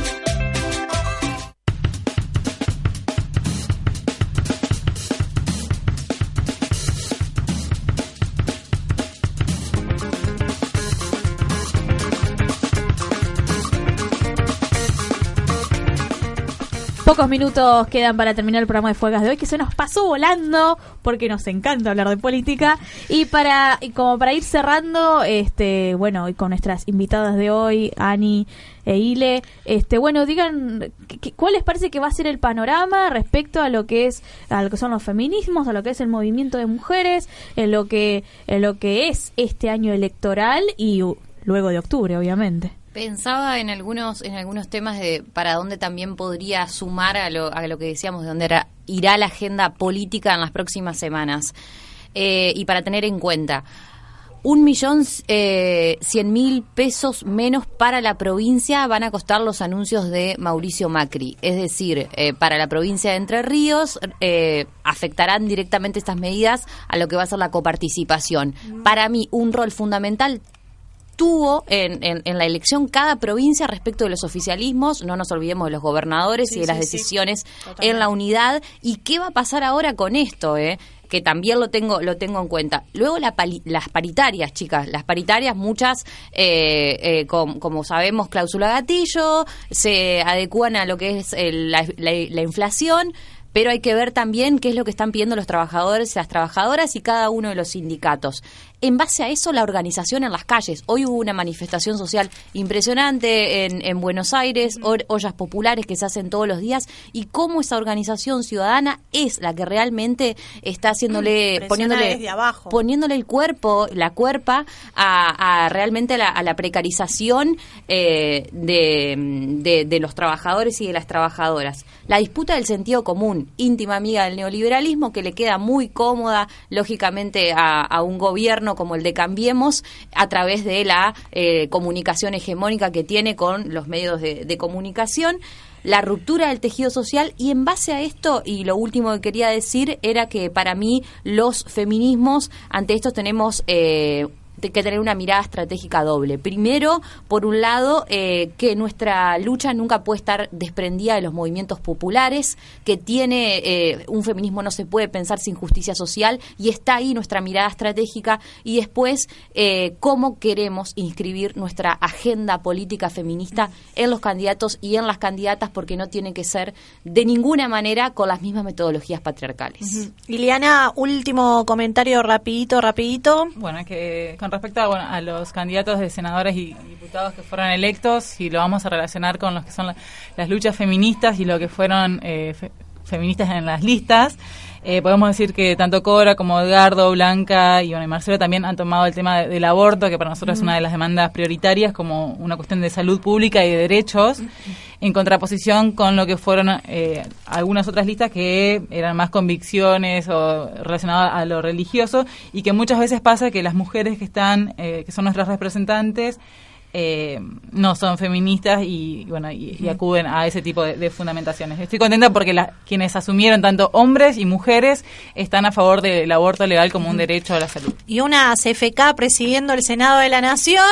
Pocos minutos quedan para terminar el programa de Fuegas de hoy, que se nos pasó volando, porque nos encanta hablar de política. Y para y como para ir cerrando, este bueno, y con nuestras invitadas de hoy, Ani e Ile, este bueno, digan ¿qué- qué- cuál les parece que va a ser el panorama respecto a lo que es a lo que son los feminismos, a lo que es el movimiento de mujeres, en lo que en lo que es este año electoral y uh, luego de octubre, obviamente. Pensaba en algunos en algunos temas de para dónde también podría sumar a lo, a lo que decíamos, de dónde era- irá la agenda política en las próximas semanas. Eh, y para tener en cuenta, un millón eh, cien mil pesos menos para la provincia van a costar los anuncios de Mauricio Macri. Es decir, eh, para la provincia de Entre Ríos eh, afectarán directamente estas medidas a lo que va a ser la coparticipación. Para mí, un rol fundamental tuvo en, en- en la elección cada provincia respecto de los oficialismos, no nos olvidemos de los gobernadores Sí, y de las sí, decisiones en la unidad. ¿Y qué va a pasar ahora con esto? Eh? que también lo tengo, lo tengo en cuenta. Luego la pali- las paritarias, chicas, las paritarias, muchas, eh, eh, com- como sabemos, cláusula gatillo, se adecúan a lo que es el- la, la- la inflación. Pero hay que ver también qué es lo que están pidiendo los trabajadores, las trabajadoras y cada uno de los sindicatos. En base a eso, la organización en las calles. Hoy hubo una manifestación social impresionante en, en Buenos Aires, ollas populares que se hacen todos los días, y cómo esa organización ciudadana es la que realmente está haciéndole, Presiona poniéndole, abajo. poniéndole el cuerpo, la cuerpa, a, a realmente a la, a la precarización eh, de, de- de los trabajadores y de las trabajadoras. La disputa del sentido común, íntima amiga del neoliberalismo, que le queda muy cómoda, lógicamente, a, a un gobierno como el de Cambiemos, a través de la eh, comunicación hegemónica que tiene con los medios de, de comunicación la ruptura del tejido social. Y en base a esto, y lo último que quería decir era que para mí los feminismos, ante esto tenemos... Eh, que tener una mirada estratégica doble. Primero, por un lado, eh, que nuestra lucha nunca puede estar desprendida de los movimientos populares, que tiene eh, un feminismo no se puede pensar sin justicia social y está ahí nuestra mirada estratégica y después eh, cómo queremos inscribir nuestra agenda política feminista en los candidatos y en las candidatas porque no tiene que ser de ninguna manera con las mismas metodologías patriarcales. Liliana, último comentario rapidito, rapidito. Bueno, que con respecto a, bueno, a los candidatos de senadores y diputados que fueron electos, y lo vamos a relacionar con los que son la- las luchas feministas y lo que fueron eh, fe- feministas en las listas, eh, podemos decir que tanto Cora como Edgardo, Blanca y, bueno, y Marcelo también han tomado el tema de- del aborto, que para nosotros es una de las demandas prioritarias, como una cuestión de salud pública y de derechos, en contraposición con lo que fueron eh, algunas otras listas que eran más convicciones o relacionadas a lo religioso y que muchas veces pasa que las mujeres que están, eh, que son nuestras representantes, eh, no son feministas y bueno y, y acuden a ese tipo de, de fundamentaciones. Estoy contenta porque la- quienes asumieron tanto hombres y mujeres están a favor del aborto legal como un derecho a la salud. Y una CFK presidiendo el Senado de la Nación,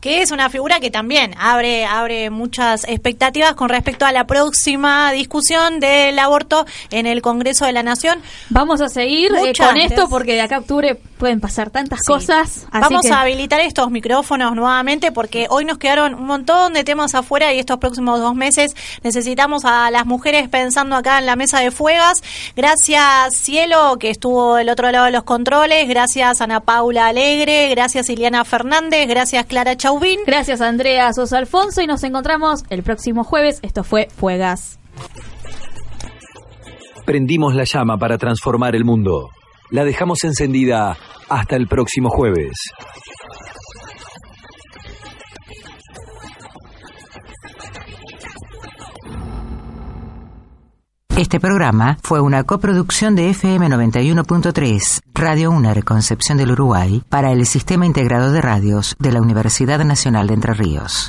que es una figura que también abre, abre muchas expectativas con respecto a la próxima discusión del aborto en el Congreso de la Nación. Vamos a seguir eh, con antes. esto porque de acá a octubre pueden pasar tantas Sí. cosas. así Vamos que- a habilitar estos micrófonos nuevamente porque hoy nos quedaron un montón de temas afuera y estos próximos dos meses necesitamos a las mujeres pensando acá en la mesa de fuegas. Gracias Cielo que estuvo del otro lado de los controles, gracias Ana Paula Alegre, gracias Iliana Fernández, gracias Clara Chauvin. Gracias Andrea Sosa Alfonso y nos encontramos el próximo jueves. Esto fue Fuegas. Prendimos la llama para transformar el mundo. La dejamos encendida hasta el próximo jueves. Este programa fue una coproducción de FM 91.3, Radio UNER Concepción del Uruguay, para el Sistema Integrado de Radios de la Universidad Nacional de Entre Ríos.